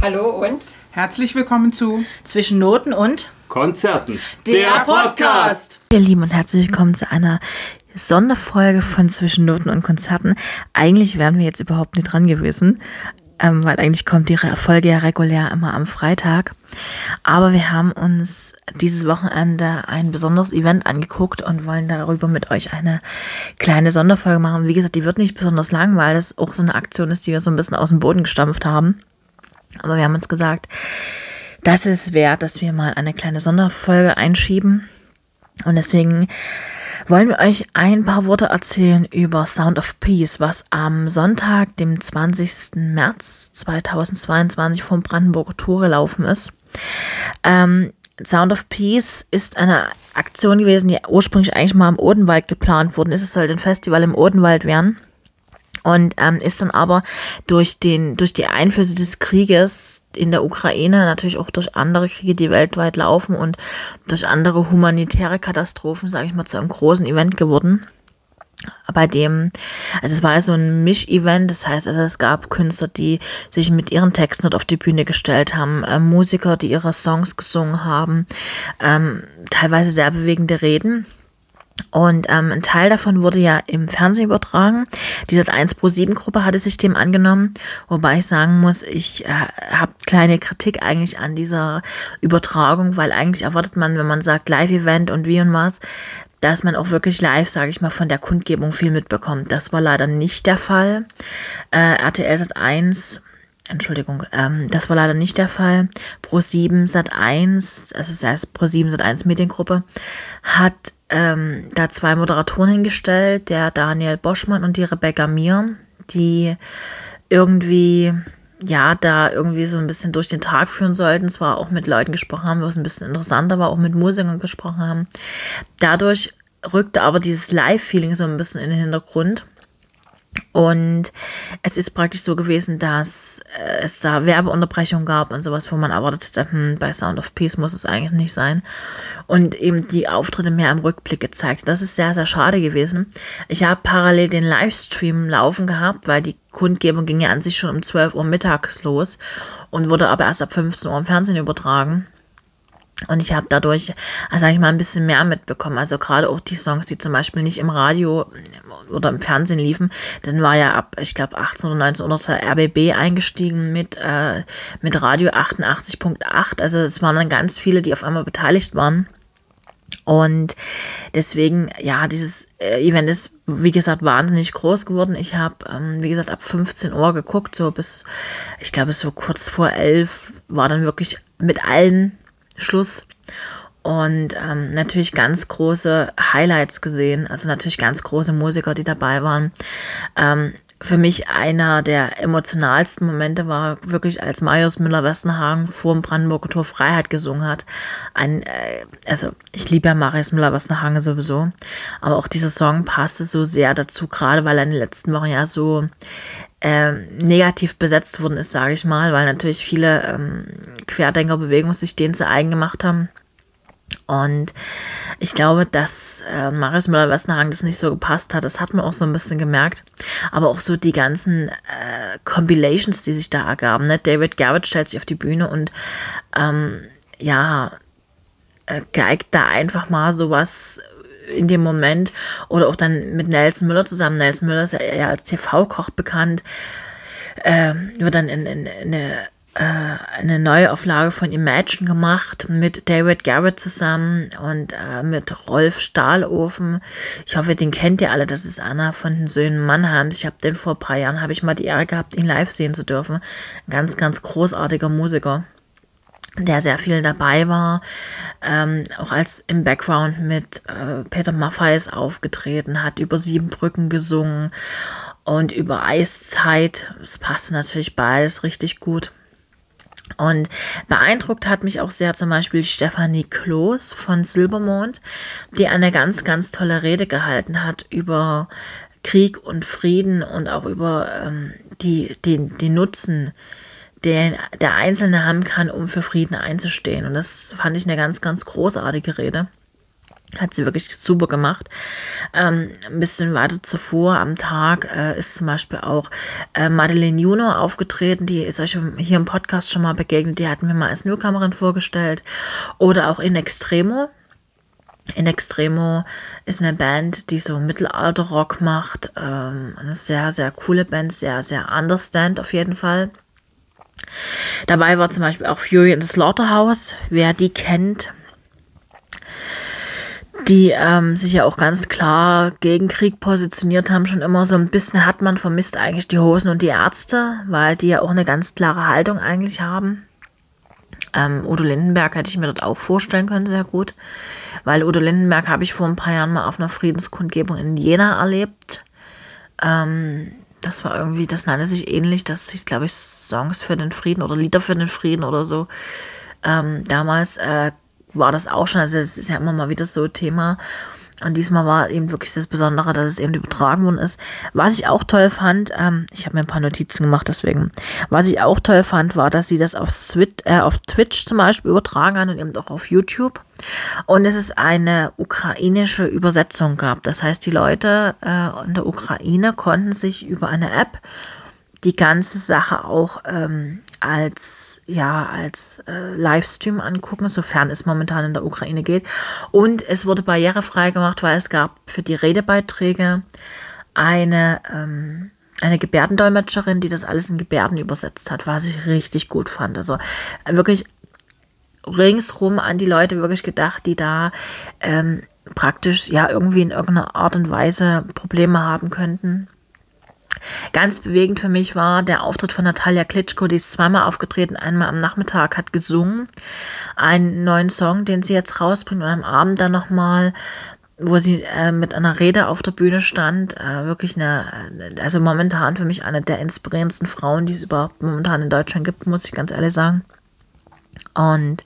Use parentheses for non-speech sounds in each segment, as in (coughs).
Hallo und Herzlich willkommen zu Zwischen Noten und Konzerten. der Podcast. Ihr Lieben und herzlich willkommen zu einer Sonderfolge von Zwischennoten und Konzerten. Eigentlich wären wir jetzt überhaupt nicht dran gewesen, ähm, weil eigentlich kommt die Folge ja regulär immer am Freitag. Aber wir haben uns dieses Wochenende ein besonderes Event angeguckt und wollen darüber mit euch eine kleine Sonderfolge machen. Wie gesagt, die wird nicht besonders lang, weil das auch so eine Aktion ist, die wir so ein bisschen aus dem Boden gestampft haben. Aber wir haben uns gesagt, das ist wert, dass wir mal eine kleine Sonderfolge einschieben. Und deswegen wollen wir euch ein paar Worte erzählen über Sound of Peace, was am Sonntag, dem 20. März 2022 vom Brandenburger Tor gelaufen ist. Ähm, Sound of Peace ist eine Aktion gewesen, die ursprünglich eigentlich mal im Odenwald geplant worden ist. Es sollte ein Festival im Odenwald werden. Und ähm, ist dann aber durch, den, durch die Einflüsse des Krieges in der Ukraine, natürlich auch durch andere Kriege, die weltweit laufen und durch andere humanitäre Katastrophen, sage ich mal, zu einem großen Event geworden. Bei dem, also es war ja so ein Misch-Event, das heißt, also es gab Künstler, die sich mit ihren Texten dort auf die Bühne gestellt haben, äh, Musiker, die ihre Songs gesungen haben, ähm, teilweise sehr bewegende Reden. Und ähm, ein Teil davon wurde ja im Fernsehen übertragen. Die Sat1 Pro 7 Gruppe hatte sich dem angenommen, wobei ich sagen muss, ich äh, habe kleine Kritik eigentlich an dieser Übertragung, weil eigentlich erwartet man, wenn man sagt Live-Event und wie und was, dass man auch wirklich live, sage ich mal, von der Kundgebung viel mitbekommt. Das war leider nicht der Fall. Äh, RTL Sat1 Entschuldigung, ähm, das war leider nicht der Fall. Pro7 Sat1, also das heißt Pro7 Sat1 Mediengruppe, hat ähm, da zwei Moderatoren hingestellt, der Daniel Boschmann und die Rebecca Mir, die irgendwie ja, da irgendwie so ein bisschen durch den Tag führen sollten. Zwar auch mit Leuten gesprochen haben, was ein bisschen interessanter war, auch mit Musikern gesprochen haben. Dadurch rückte aber dieses Live-Feeling so ein bisschen in den Hintergrund. Und es ist praktisch so gewesen, dass äh, es da Werbeunterbrechungen gab und sowas, wo man erwartet hätte, hm, bei Sound of Peace muss es eigentlich nicht sein. Und eben die Auftritte mehr im Rückblick gezeigt. Das ist sehr, sehr schade gewesen. Ich habe parallel den Livestream laufen gehabt, weil die Kundgebung ging ja an sich schon um 12 Uhr mittags los und wurde aber erst ab 15 Uhr im Fernsehen übertragen. Und ich habe dadurch, also sag ich mal, ein bisschen mehr mitbekommen. Also gerade auch die Songs, die zum Beispiel nicht im Radio oder im Fernsehen liefen, dann war ja ab, ich glaube, 18 oder 19 Uhr der RBB eingestiegen mit, äh, mit Radio 88.8. Also es waren dann ganz viele, die auf einmal beteiligt waren. Und deswegen, ja, dieses äh, Event ist, wie gesagt, wahnsinnig groß geworden. Ich habe, ähm, wie gesagt, ab 15 Uhr geguckt, so bis, ich glaube, so kurz vor 11 war dann wirklich mit allen Schluss. Und ähm, natürlich ganz große Highlights gesehen, also natürlich ganz große Musiker, die dabei waren. Ähm, für mich einer der emotionalsten Momente war wirklich, als Marius Müller-Westernhagen vor dem Brandenburger Tor Freiheit gesungen hat. Ein, äh, also ich liebe ja Marius Müller-Westernhagen sowieso, aber auch dieser Song passte so sehr dazu, gerade weil er in den letzten Wochen ja so äh, negativ besetzt worden ist, sage ich mal, weil natürlich viele ähm, Querdenkerbewegungen sich den zu eigen gemacht haben. Und ich glaube, dass äh, Marius Müller-Westernhagen das nicht so gepasst hat. Das hat man auch so ein bisschen gemerkt. Aber auch so die ganzen äh, Compilations, die sich da ergaben. Ne? David Garrett stellt sich auf die Bühne und ähm, ja, äh, geigt da einfach mal sowas in dem Moment oder auch dann mit Nelson Müller zusammen. Nelson Müller ist ja als TV-Koch bekannt. Äh, wird dann in, in, in eine eine Neuauflage von Imagine gemacht mit David Garrett zusammen und äh, mit Rolf Stahlofen. Ich hoffe, den kennt ihr alle. Das ist einer von den Söhnen Mannheims. Ich habe den vor ein paar Jahren, habe ich mal die Ehre gehabt, ihn live sehen zu dürfen. Ein ganz, ganz großartiger Musiker der sehr viel dabei war, ähm, auch als im Background mit äh, Peter Maffay aufgetreten hat, über sieben Brücken gesungen und über Eiszeit. Es passte natürlich beides richtig gut. Und beeindruckt hat mich auch sehr zum Beispiel Stefanie Kloß von Silbermond, die eine ganz, ganz tolle Rede gehalten hat über Krieg und Frieden und auch über ähm, die, den, den Nutzen, den der Einzelne haben kann, um für Frieden einzustehen. Und das fand ich eine ganz, ganz großartige Rede. Hat sie wirklich super gemacht. Ähm, ein bisschen weiter zuvor am Tag äh, ist zum Beispiel auch äh, Madeleine Juno aufgetreten, die ist euch hier im Podcast schon mal begegnet. Die hatten wir mal als Newcomerin vorgestellt. Oder auch In Extremo. In Extremo ist eine Band, die so Mittelalter-Rock macht. Ähm, eine sehr, sehr coole Band, sehr, sehr understand auf jeden Fall. Dabei war zum Beispiel auch Fury in the Slaughterhouse. Wer die kennt, die ähm, sich ja auch ganz klar gegen Krieg positioniert haben, schon immer so ein bisschen hat man vermisst eigentlich die Hosen und die Ärzte, weil die ja auch eine ganz klare Haltung eigentlich haben. Ähm, Udo Lindenberg hätte ich mir dort auch vorstellen können, sehr gut, weil Udo Lindenberg habe ich vor ein paar Jahren mal auf einer Friedenskundgebung in Jena erlebt. Ähm, das war irgendwie, das nannte sich ähnlich, das hieß, glaube ich, Songs für den Frieden oder Lieder für den Frieden oder so. Ähm, damals äh, war das auch schon, also es ist ja immer mal wieder so Thema. Und diesmal war eben wirklich das Besondere, dass es eben übertragen worden ist. Was ich auch toll fand, ähm, ich habe mir ein paar Notizen gemacht, deswegen. Was ich auch toll fand, war, dass sie das auf, Swit äh, auf Twitch zum Beispiel übertragen haben und eben auch auf YouTube. Und es ist eine ukrainische Übersetzung gab. Das heißt, die Leute äh, in der Ukraine konnten sich über eine App die ganze Sache auch ähm, als ja als äh, Livestream angucken, sofern es momentan in der Ukraine geht. Und es wurde barrierefrei gemacht, weil es gab für die Redebeiträge eine ähm, eine Gebärdendolmetscherin, die das alles in Gebärden übersetzt hat, was ich richtig gut fand. Also wirklich ringsrum an die Leute wirklich gedacht, die da ähm, praktisch ja irgendwie in irgendeiner Art und Weise Probleme haben könnten. Ganz bewegend für mich war der Auftritt von Natalia Klitschko, die ist zweimal aufgetreten, einmal am Nachmittag hat gesungen, einen neuen Song, den sie jetzt rausbringt und am Abend dann nochmal wo sie äh, mit einer Rede auf der Bühne stand, äh, wirklich eine, also momentan für mich eine der inspirierendsten Frauen, die es überhaupt momentan in Deutschland gibt, muss ich ganz ehrlich sagen. Und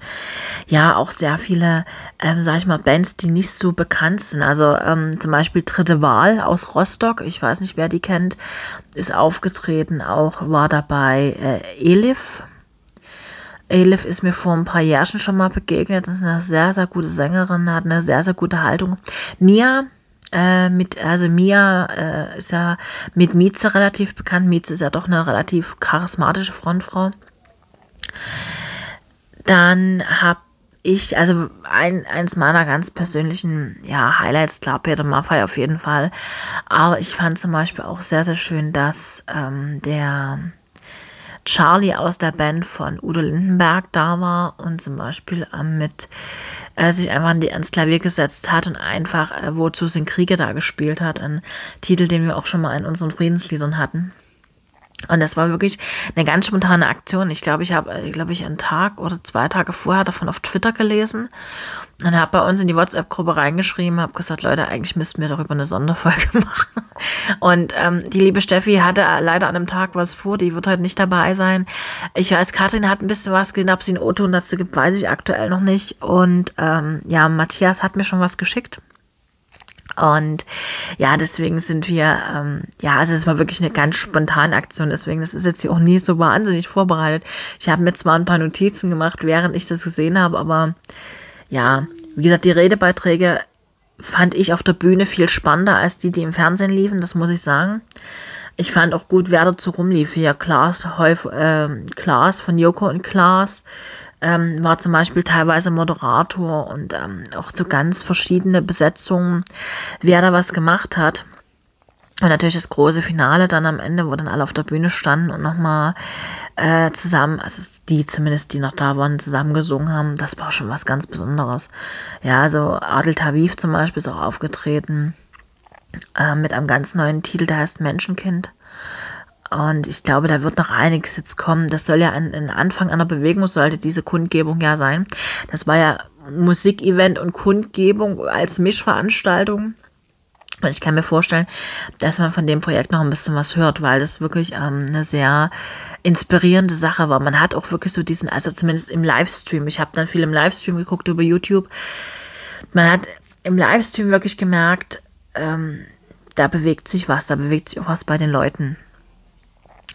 ja, auch sehr viele, ähm, sag ich mal, Bands, die nicht so bekannt sind. Also ähm, zum Beispiel Dritte Wahl aus Rostock, ich weiß nicht, wer die kennt, ist aufgetreten. Auch war dabei äh, Elif. Elif ist mir vor ein paar Jahren schon mal begegnet. Das ist eine sehr, sehr gute Sängerin, hat eine sehr, sehr gute Haltung. Mia, äh, mit, also Mia äh, ist ja mit Mieze relativ bekannt. Mieze ist ja doch eine relativ charismatische Frontfrau. Dann habe ich, also ein, eins meiner ganz persönlichen ja, Highlights, klar, Peter Maffay auf jeden Fall. Aber ich fand zum Beispiel auch sehr, sehr schön, dass ähm, der Charlie aus der Band von Udo Lindenberg da war und zum Beispiel ähm, mit äh, sich einfach ans Klavier gesetzt hat und einfach äh, Wozu sind Kriege da gespielt hat. Ein Titel, den wir auch schon mal in unseren Friedensliedern hatten. Und das war wirklich eine ganz spontane Aktion. Ich glaube, ich habe, glaube ich, einen Tag oder zwei Tage vorher davon auf Twitter gelesen und habe bei uns in die WhatsApp-Gruppe reingeschrieben, habe gesagt, Leute, eigentlich müssten wir darüber eine Sonderfolge (laughs) machen. Und ähm, die liebe Steffi hatte leider an einem Tag was vor, die wird heute nicht dabei sein. Ich weiß, Katrin hat ein bisschen was gesehen, ob sie einen O-Ton dazu gibt, weiß ich aktuell noch nicht. Und ähm, ja, Matthias hat mir schon was geschickt. Und ja, deswegen sind wir, ähm, ja, also es war wirklich eine ganz spontane Aktion. Deswegen, das ist jetzt hier auch nie so wahnsinnig vorbereitet. Ich habe mir zwar ein paar Notizen gemacht, während ich das gesehen habe, aber ja, wie gesagt, die Redebeiträge fand ich auf der Bühne viel spannender als die, die im Fernsehen liefen, das muss ich sagen. Ich fand auch gut, wer dazu rumlief. Hier Klaas, Häuf, äh, Klaas von Joko und Klaas, ähm, war zum Beispiel teilweise Moderator und ähm, auch so ganz verschiedene Besetzungen, wer da was gemacht hat. Und natürlich das große Finale dann am Ende, wo dann alle auf der Bühne standen und nochmal äh, zusammen, also die zumindest, die noch da waren, zusammen gesungen haben, das war schon was ganz Besonderes. Ja, also Adel Taviv zum Beispiel ist auch aufgetreten äh, mit einem ganz neuen Titel, der heißt Menschenkind. Und ich glaube, da wird noch einiges jetzt kommen. Das soll ja ein, ein Anfang einer Bewegung, sollte diese Kundgebung ja sein. Das war ja Musikevent und Kundgebung als Mischveranstaltung. Und ich kann mir vorstellen, dass man von dem Projekt noch ein bisschen was hört, weil das wirklich ähm, eine sehr inspirierende Sache war. Man hat auch wirklich so diesen, also zumindest im Livestream, ich habe dann viel im Livestream geguckt über YouTube. Man hat im Livestream wirklich gemerkt, ähm, da bewegt sich was, da bewegt sich auch was bei den Leuten.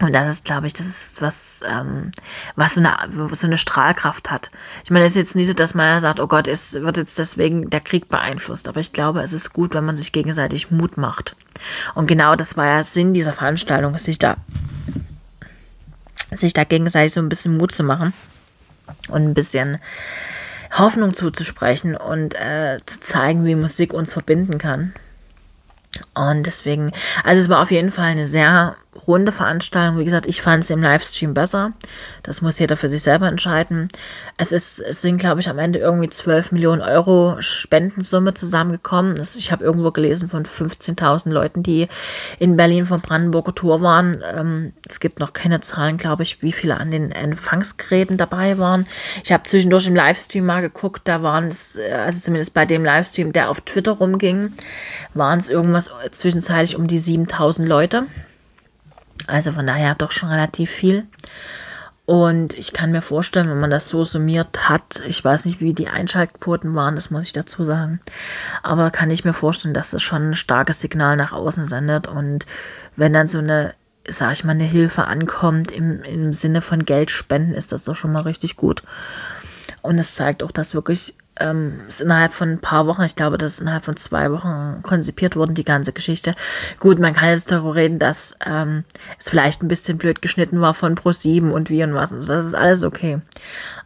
Und das ist, glaube ich, das ist was, ähm, was so eine, so eine Strahlkraft hat. Ich meine, es ist jetzt nicht so, dass man sagt, oh Gott, es wird jetzt deswegen der Krieg beeinflusst. Aber ich glaube, es ist gut, wenn man sich gegenseitig Mut macht. Und genau das war ja Sinn dieser Veranstaltung, sich da, sich da gegenseitig so ein bisschen Mut zu machen und ein bisschen Hoffnung zuzusprechen und äh, zu zeigen, wie Musik uns verbinden kann. Und deswegen, also es war auf jeden Fall eine sehr runde Veranstaltung. Wie gesagt, ich fand es im Livestream besser. Das muss jeder für sich selber entscheiden. Es, ist, es sind, glaube ich, am Ende irgendwie 12 Millionen Euro Spendensumme zusammengekommen. Das, ich habe irgendwo gelesen von 15.000 Leuten, die in Berlin von Brandenburger Tour waren. Ähm, es gibt noch keine Zahlen, glaube ich, wie viele an den Empfangsgeräten dabei waren. Ich habe zwischendurch im Livestream mal geguckt, da waren es, äh, also zumindest bei dem Livestream, der auf Twitter rumging, waren es irgendwas zwischenzeitlich um die 7.000 Leute. Also von daher doch schon relativ viel. Und ich kann mir vorstellen, wenn man das so summiert hat, ich weiß nicht, wie die Einschaltquoten waren, das muss ich dazu sagen, aber kann ich mir vorstellen, dass das schon ein starkes Signal nach außen sendet. Und wenn dann so eine, sag ich mal, eine Hilfe ankommt im, im Sinne von Geld spenden, ist das doch schon mal richtig gut. Und es zeigt auch, dass wirklich ähm, ist innerhalb von ein paar Wochen, ich glaube, das ist innerhalb von zwei Wochen konzipiert worden, die ganze Geschichte. Gut, man kann jetzt darüber reden, dass ähm, es vielleicht ein bisschen blöd geschnitten war von Pro7 und wie und was. Also das ist alles okay.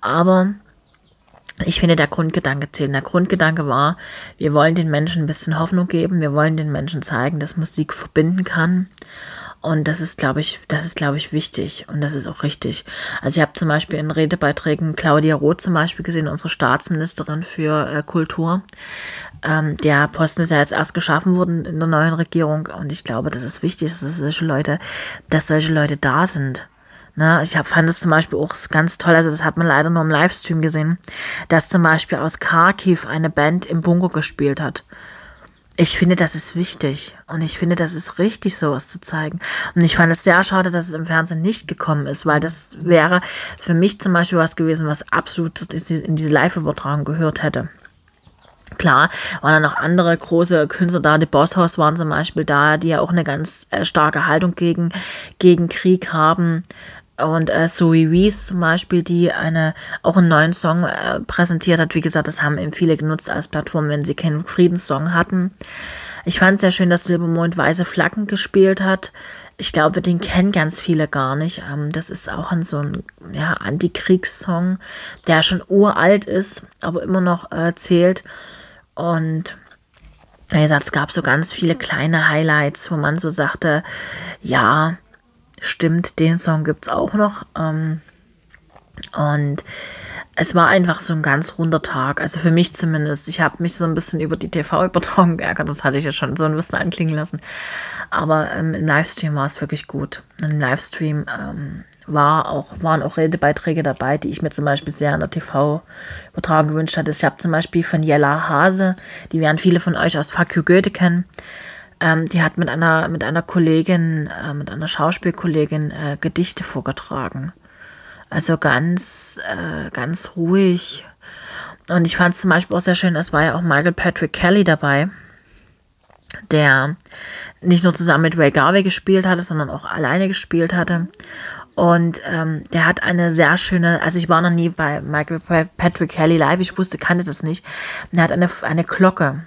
Aber ich finde, der Grundgedanke zählt. Der Grundgedanke war, wir wollen den Menschen ein bisschen Hoffnung geben, wir wollen den Menschen zeigen, dass Musik verbinden kann. Und das ist, glaube ich, das ist, glaube ich, wichtig und das ist auch richtig. Also ich habe zum Beispiel in Redebeiträgen Claudia Roth zum Beispiel gesehen, unsere Staatsministerin für äh, Kultur. Ähm, der Posten ist ja jetzt erst geschaffen worden in der neuen Regierung und ich glaube, das ist wichtig, dass solche Leute, dass solche Leute da sind. Ne, ich hab, fand es zum Beispiel auch ganz toll, also das hat man leider nur im Livestream gesehen, dass zum Beispiel aus Kharkiv eine Band im Bunker gespielt hat ich finde, das ist wichtig. Und ich finde, das ist richtig, sowas zu zeigen. Und ich fand es sehr schade, dass es im Fernsehen nicht gekommen ist, weil das wäre für mich zum Beispiel was gewesen, was absolut in diese Live-Übertragung gehört hätte. Klar, waren dann noch andere große Künstler da. Die Bosshaus waren zum Beispiel da, die ja auch eine ganz äh, starke Haltung gegen, gegen Krieg haben. Und äh, Zoe Wees zum Beispiel, die eine, auch einen neuen Song äh, präsentiert hat. Wie gesagt, das haben eben viele genutzt als Plattform, wenn sie keinen Friedenssong hatten. Ich fand sehr schön, dass Silbermond Weiße Flaggen gespielt hat. Ich glaube, den kennen ganz viele gar nicht. Ähm, das ist auch ein, so ein ja, Antikriegssong, der schon uralt ist, aber immer noch äh, zählt. Und wie gesagt, es gab so ganz viele kleine Highlights, wo man so sagte, ja, Stimmt, den Song gibt es auch noch. Ähm, und es war einfach so ein ganz runder Tag. Also für mich zumindest. Ich habe mich so ein bisschen über die TV-Übertragung (laughs) geärgert. Das hatte ich ja schon so ein bisschen anklingen lassen. Aber ähm, im Livestream war es wirklich gut. Im Livestream ähm, war auch, waren auch Redebeiträge dabei, die ich mir zum Beispiel sehr an der TV-Übertragung gewünscht hatte. Ich habe zum Beispiel von Jella Hase, die werden viele von euch aus Fuck You Goethe kennen, ähm, die hat mit einer, mit einer Kollegin, äh, mit einer Schauspielkollegin äh, Gedichte vorgetragen. Also ganz, äh, ganz ruhig. Und ich fand es zum Beispiel auch sehr schön, es war ja auch Michael Patrick Kelly dabei, der nicht nur zusammen mit Ray Garvey gespielt hatte, sondern auch alleine gespielt hatte. Und ähm, der hat eine sehr schöne, also ich war noch nie bei Michael Patrick Kelly live, ich wusste, kannte das nicht. Er hat eine, eine Glocke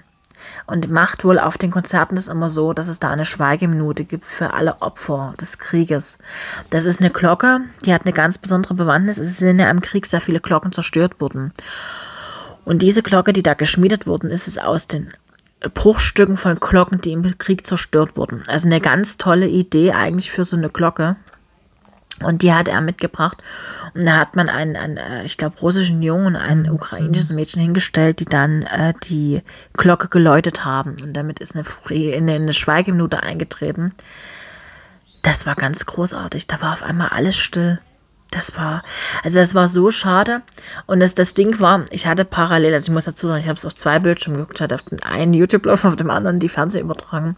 und macht wohl auf den Konzerten das immer so, dass es da eine Schweigeminute gibt für alle Opfer des Krieges. Das ist eine Glocke, die hat eine ganz besondere Bewandtnis. Es sind ja im Krieg sehr viele Glocken zerstört worden. Und diese Glocke, die da geschmiedet worden ist, ist aus den Bruchstücken von Glocken, die im Krieg zerstört wurden. Also eine ganz tolle Idee eigentlich für so eine Glocke. Und die hat er mitgebracht. Und da hat man einen, einen äh, ich glaube, russischen Jungen und ein ukrainisches Mädchen hingestellt, die dann äh, die Glocke geläutet haben. Und damit ist eine, eine, eine Schweigeminute eingetreten. Das war ganz großartig. Da war auf einmal alles still. Das war, also das war so schade. Und das, das Ding war, ich hatte parallel, also ich muss dazu sagen, ich habe es auf zwei Bildschirmen geguckt, hatte auf dem einen YouTube-Lauf, auf dem anderen die Fernsehübertragung.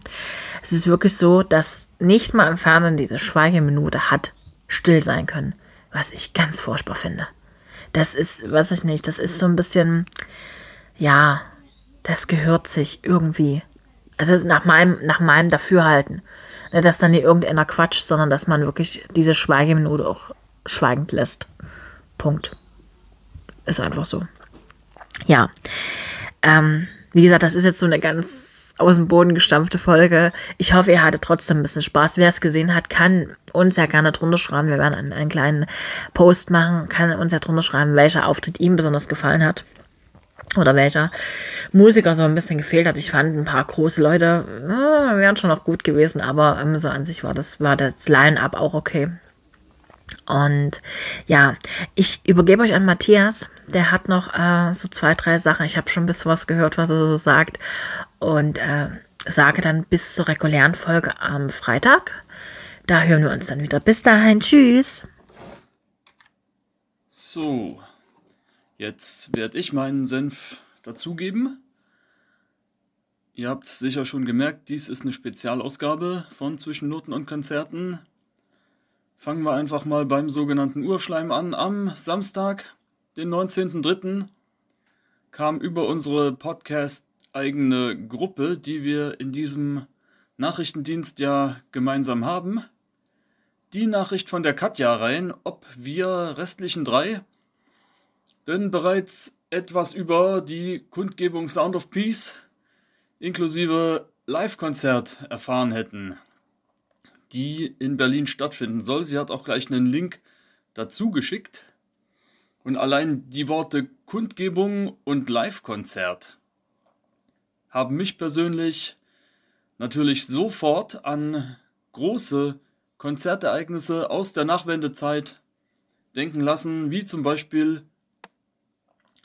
Es ist wirklich so, dass nicht mal im Fernsehen diese Schweigeminute hat still sein können, was ich ganz furchtbar finde. Das ist, weiß ich nicht, das ist so ein bisschen, ja, das gehört sich irgendwie. Also nach meinem, nach meinem Dafürhalten. Ne, dass dann nicht irgendeiner quatscht, sondern dass man wirklich diese Schweigeminute auch schweigend lässt. Punkt. Ist einfach so. Ja. Ähm, wie gesagt, das ist jetzt so eine ganz aus dem Boden gestampfte Folge. Ich hoffe, ihr hattet trotzdem ein bisschen Spaß. Wer es gesehen hat, kann uns ja gerne drunter schreiben. Wir werden einen, einen kleinen Post machen, kann uns ja drunter schreiben, welcher Auftritt ihm besonders gefallen hat oder welcher Musiker so ein bisschen gefehlt hat. Ich fand ein paar große Leute äh, wären schon noch gut gewesen, aber ähm, so an sich war das war das Line-up auch okay. Und ja, ich übergebe euch an Matthias. Der hat noch äh, so zwei, drei Sachen. Ich habe schon ein bisschen was gehört, was er so sagt. Und äh, sage dann bis zur regulären Folge am Freitag. Da hören wir uns dann wieder. Bis dahin. Tschüss. So, jetzt werde ich meinen Senf dazugeben. Ihr habt sicher schon gemerkt, dies ist eine Spezialausgabe von Zwischen Noten und Konzerten. Fangen wir einfach mal beim sogenannten Urschleim an. Am Samstag, den 19.03., kam über unsere Podcast-eigene Gruppe, die wir in diesem Nachrichtendienst ja gemeinsam haben, die Nachricht von der Katja rein, ob wir restlichen drei denn bereits etwas über die Kundgebung Sound of Peace inklusive Live-Konzert erfahren hätten die in Berlin stattfinden soll. Sie hat auch gleich einen Link dazu geschickt. Und allein die Worte Kundgebung und Live-Konzert haben mich persönlich natürlich sofort an große Konzertereignisse aus der Nachwendezeit denken lassen, wie zum Beispiel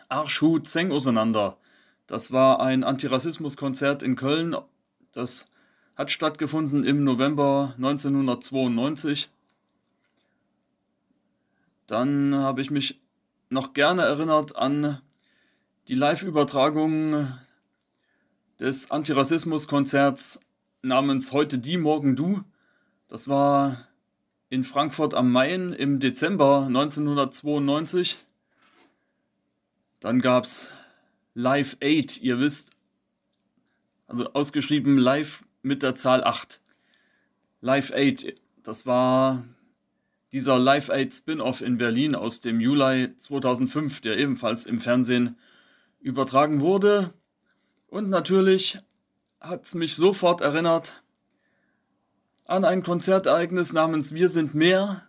Arschu Zeng auseinander. Das war ein Antirassismuskonzert in Köln, das hat stattgefunden im November 1992. Dann habe ich mich noch gerne erinnert an die Live-Übertragung des Antirassismus-Konzerts namens Heute die, morgen du. Das war in Frankfurt am Main im Dezember 1992. Dann gab es Live 8, ihr wisst, also ausgeschrieben Live mit der Zahl 8. Live 8, das war dieser Live 8 Spin-off in Berlin aus dem Juli 2005, der ebenfalls im Fernsehen übertragen wurde. Und natürlich hat es mich sofort erinnert an ein Konzertereignis namens Wir sind mehr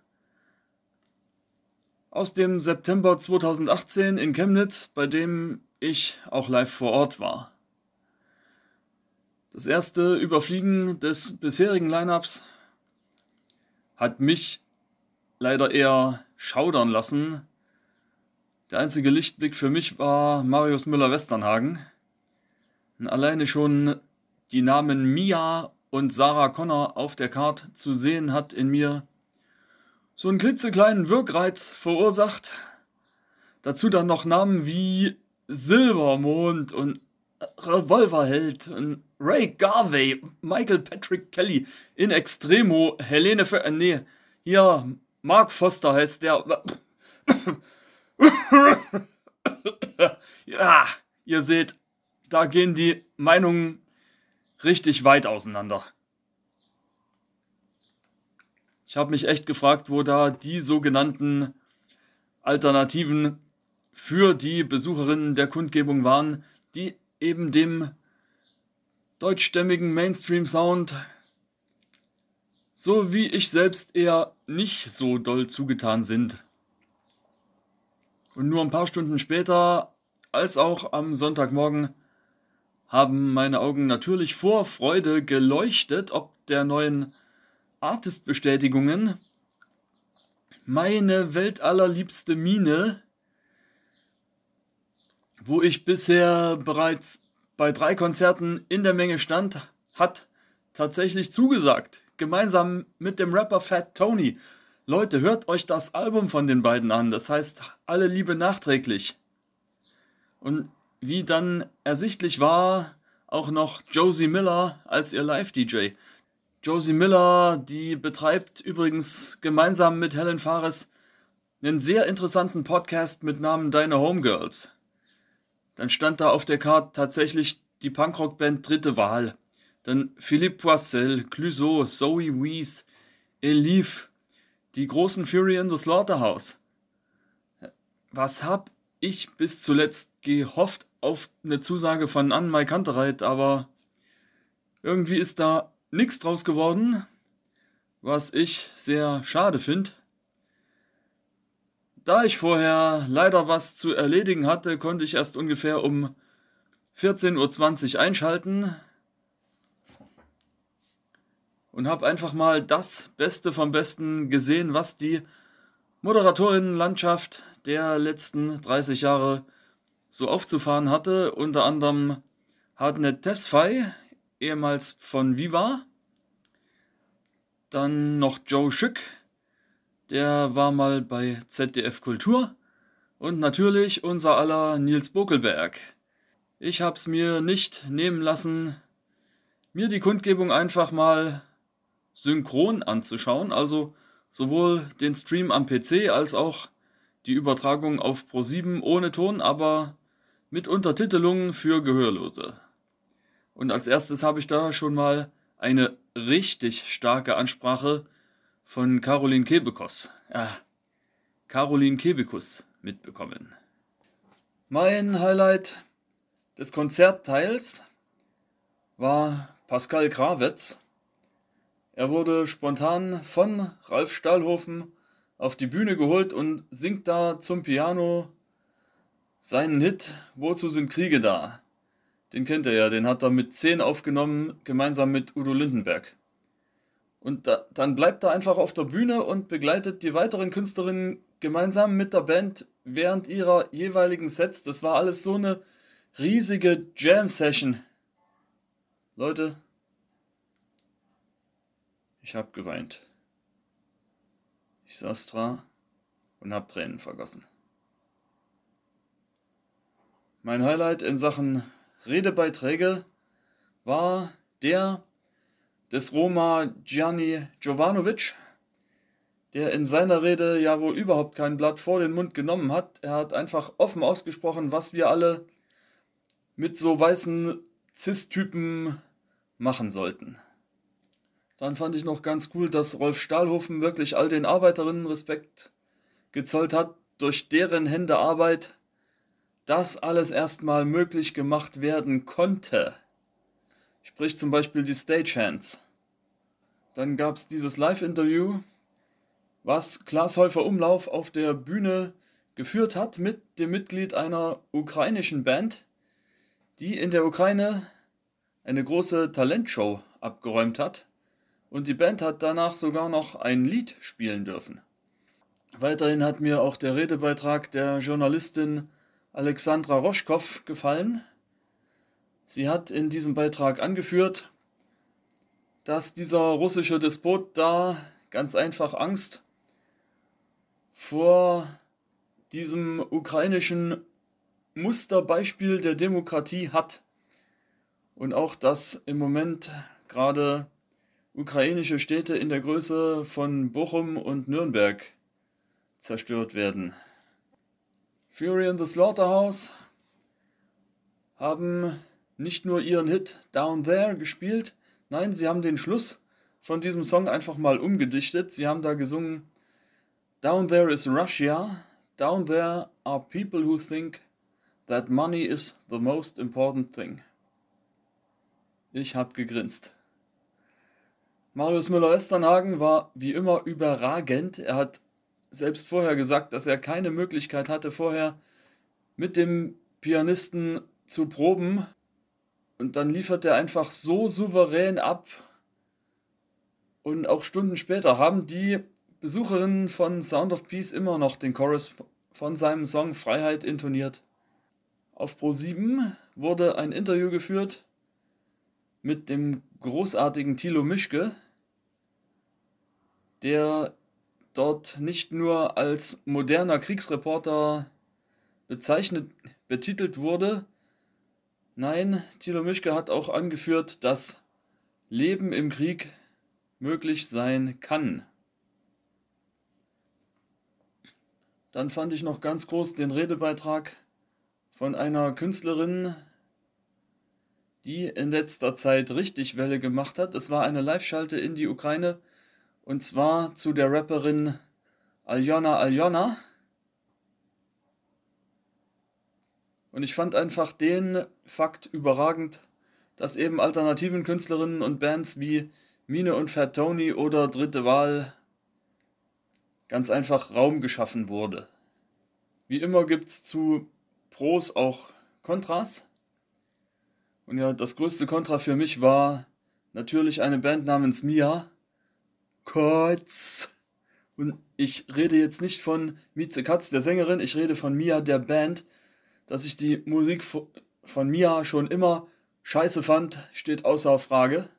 aus dem September 2018 in Chemnitz, bei dem ich auch live vor Ort war. Das erste Überfliegen des bisherigen Lineups hat mich leider eher schaudern lassen. Der einzige Lichtblick für mich war Marius Müller-Westernhagen. Alleine schon die Namen Mia und Sarah Connor auf der Karte zu sehen, hat in mir so einen klitzekleinen Wirkreiz verursacht. Dazu dann noch Namen wie Silbermond und Revolverheld und Ray Garvey, Michael Patrick Kelly, in Extremo, Helene Fer äh, nee, hier, Mark Foster heißt der. (coughs) ja, ihr seht, da gehen die Meinungen richtig weit auseinander. Ich habe mich echt gefragt, wo da die sogenannten Alternativen für die Besucherinnen der Kundgebung waren, die eben dem deutschstämmigen Mainstream-Sound, so wie ich selbst eher nicht so doll zugetan sind. Und nur ein paar Stunden später, als auch am Sonntagmorgen, haben meine Augen natürlich vor Freude geleuchtet, ob der neuen Artist-Bestätigungen. Meine weltallerliebste Mine, wo ich bisher bereits bei drei Konzerten in der Menge stand, hat tatsächlich zugesagt. Gemeinsam mit dem Rapper Fat Tony. Leute, hört euch das Album von den beiden an. Das heißt, alle Liebe nachträglich. Und wie dann ersichtlich war, auch noch Josie Miller als ihr Live-DJ. Josie Miller, die betreibt übrigens gemeinsam mit Helen Fares einen sehr interessanten Podcast mit Namen Deine Homegirls. Dann stand da auf der Karte tatsächlich die Punkrock-Band Dritte Wahl. Dann Philippe Poissel, Clouseau, Zoe Wees, Elif, die großen Fury in the Slaughterhouse. Was hab ich bis zuletzt gehofft auf eine Zusage von Anne Kantereit, aber irgendwie ist da nichts draus geworden, was ich sehr schade finde. Da ich vorher leider was zu erledigen hatte, konnte ich erst ungefähr um 14.20 Uhr einschalten und habe einfach mal das Beste vom Besten gesehen, was die Moderatorinnenlandschaft der letzten 30 Jahre so aufzufahren hatte. Unter anderem Hartnett Tesfaye, ehemals von Viva. Dann noch Joe Schück, der war mal bei ZDF Kultur. Und natürlich unser aller Nils Bokelberg. Ich hab's mir nicht nehmen lassen, mir die Kundgebung einfach mal synchron anzuschauen, also sowohl den Stream am PC als auch die Übertragung auf Pro7 ohne Ton, aber mit Untertitelungen für Gehörlose. Und als erstes habe ich da schon mal eine richtig starke Ansprache von Caroline Kebekos, äh, Caroline Kebekus mitbekommen. Mein Highlight des Konzertteils war Pascal Krawetz, er wurde spontan von Ralf Stahlhofen auf die Bühne geholt und singt da zum Piano seinen Hit Wozu sind Kriege da? Den kennt er ja, den hat er mit 10 aufgenommen, gemeinsam mit Udo Lindenberg. Und da, dann bleibt er einfach auf der Bühne und begleitet die weiteren Künstlerinnen gemeinsam mit der Band während ihrer jeweiligen Sets. Das war alles so eine riesige Jam-Session. Leute, ich hab geweint. Ich saß da und hab Tränen vergossen. Mein Highlight in Sachen Redebeiträge war der des Roma Gianni Jovanovic, der in seiner Rede ja wohl überhaupt kein Blatt vor den Mund genommen hat. Er hat einfach offen ausgesprochen, was wir alle mit so weißen Cis-Typen machen sollten. Dann fand ich noch ganz cool, dass Rolf Stahlhofen wirklich all den Arbeiterinnen Respekt gezollt hat, durch deren Hände Arbeit das alles erstmal möglich gemacht werden konnte. Sprich zum Beispiel die Stagehands. Dann gab es dieses Live-Interview, was Klaas Häufer Umlauf auf der Bühne geführt hat mit dem Mitglied einer ukrainischen Band, die in der Ukraine eine große Talentshow abgeräumt hat und die Band hat danach sogar noch ein Lied spielen dürfen. Weiterhin hat mir auch der Redebeitrag der Journalistin Alexandra Roschkow gefallen. Sie hat in diesem Beitrag angeführt, dass dieser russische Despot da ganz einfach Angst vor diesem ukrainischen Musterbeispiel der Demokratie hat. Und auch, dass im Moment gerade ukrainische Städte in der Größe von Bochum und Nürnberg zerstört werden. Fury in the Slaughterhouse haben nicht nur ihren Hit Down There gespielt, nein, sie haben den Schluss von diesem Song einfach mal umgedichtet. Sie haben da gesungen Down there is Russia, down there are people who think that money is the most important thing. Ich hab gegrinst. Marius Müller-Westernhagen war wie immer überragend. Er hat selbst vorher gesagt, dass er keine Möglichkeit hatte, vorher mit dem Pianisten zu proben. Und dann liefert er einfach so souverän ab. Und auch Stunden später haben die Besucherinnen von Sound of Peace immer noch den Chorus von seinem Song Freiheit intoniert. Auf Pro7 wurde ein Interview geführt mit dem großartigen Thilo Mischke, der dort nicht nur als moderner Kriegsreporter bezeichnet, betitelt wurde. Nein, Thilo Mischke hat auch angeführt, dass Leben im Krieg möglich sein kann. Dann fand ich noch ganz groß den Redebeitrag von einer Künstlerin, die in letzter Zeit richtig Welle gemacht hat. Es war eine Live-Schalte in die Ukraine und zwar zu der Rapperin Aljona Aljona. Und ich fand einfach den Fakt überragend, dass eben alternativen Künstlerinnen und Bands wie Mine und Fat Tony oder Dritte Wahl ganz einfach Raum geschaffen wurde. Wie immer gibt es zu Pros auch Kontras. Und ja, das größte Kontra für mich war natürlich eine Band namens Mia. Kotz. Und ich rede jetzt nicht von Mieze Katz, der Sängerin, ich rede von Mia, der Band. Dass ich die Musik von Mia schon immer scheiße fand, steht außer Frage.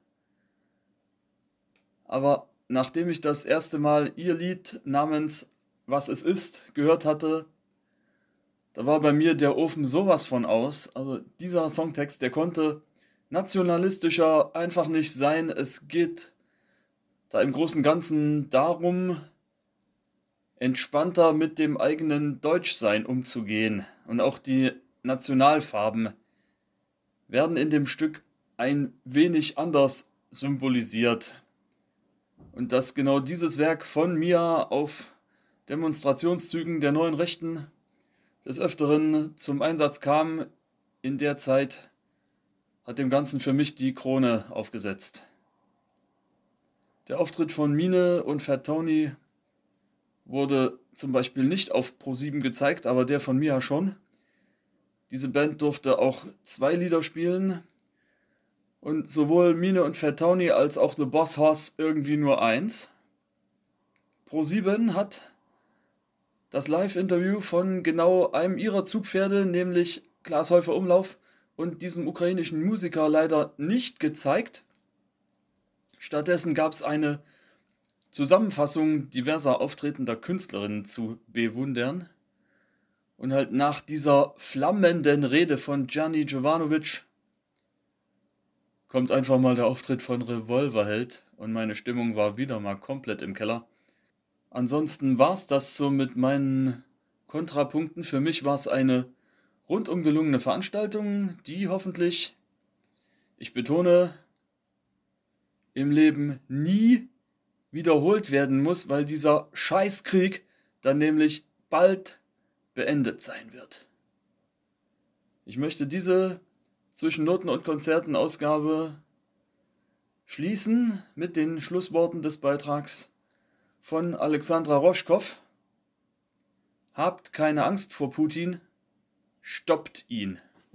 Aber nachdem ich das erste Mal ihr Lied namens Was es ist gehört hatte, da war bei mir der Ofen sowas von aus. Also dieser Songtext, der konnte nationalistischer einfach nicht sein. Es geht da im Großen und Ganzen darum, entspannter mit dem eigenen Deutschsein umzugehen. Und auch die Nationalfarben werden in dem Stück ein wenig anders symbolisiert. Und dass genau dieses Werk von mir auf Demonstrationszügen der neuen Rechten des Öfteren zum Einsatz kam, in der Zeit hat dem Ganzen für mich die Krone aufgesetzt. Der Auftritt von Mine und Fat Tony wurde zum Beispiel nicht auf Pro7 gezeigt, aber der von Mia schon. Diese Band durfte auch zwei Lieder spielen und sowohl Mine und Fat Tony als auch The Boss Horse irgendwie nur eins. Pro7 hat das Live-Interview von genau einem ihrer Zugpferde, nämlich Klaas Häufer Umlauf und diesem ukrainischen Musiker leider nicht gezeigt. Stattdessen gab es eine Zusammenfassung diverser auftretender Künstlerinnen zu bewundern. Und halt nach dieser flammenden Rede von Gianni Jovanovic kommt einfach mal der Auftritt von Revolverheld und meine Stimmung war wieder mal komplett im Keller. Ansonsten war es das so mit meinen Kontrapunkten. Für mich war es eine rundum gelungene Veranstaltung, die hoffentlich, ich betone, im Leben nie wiederholt werden muss, weil dieser Scheißkrieg dann nämlich bald beendet sein wird. Ich möchte diese zwischen Noten und Konzerten Ausgabe schließen mit den Schlussworten des Beitrags von Alexandra Roschkow. Habt keine Angst vor Putin, stoppt ihn.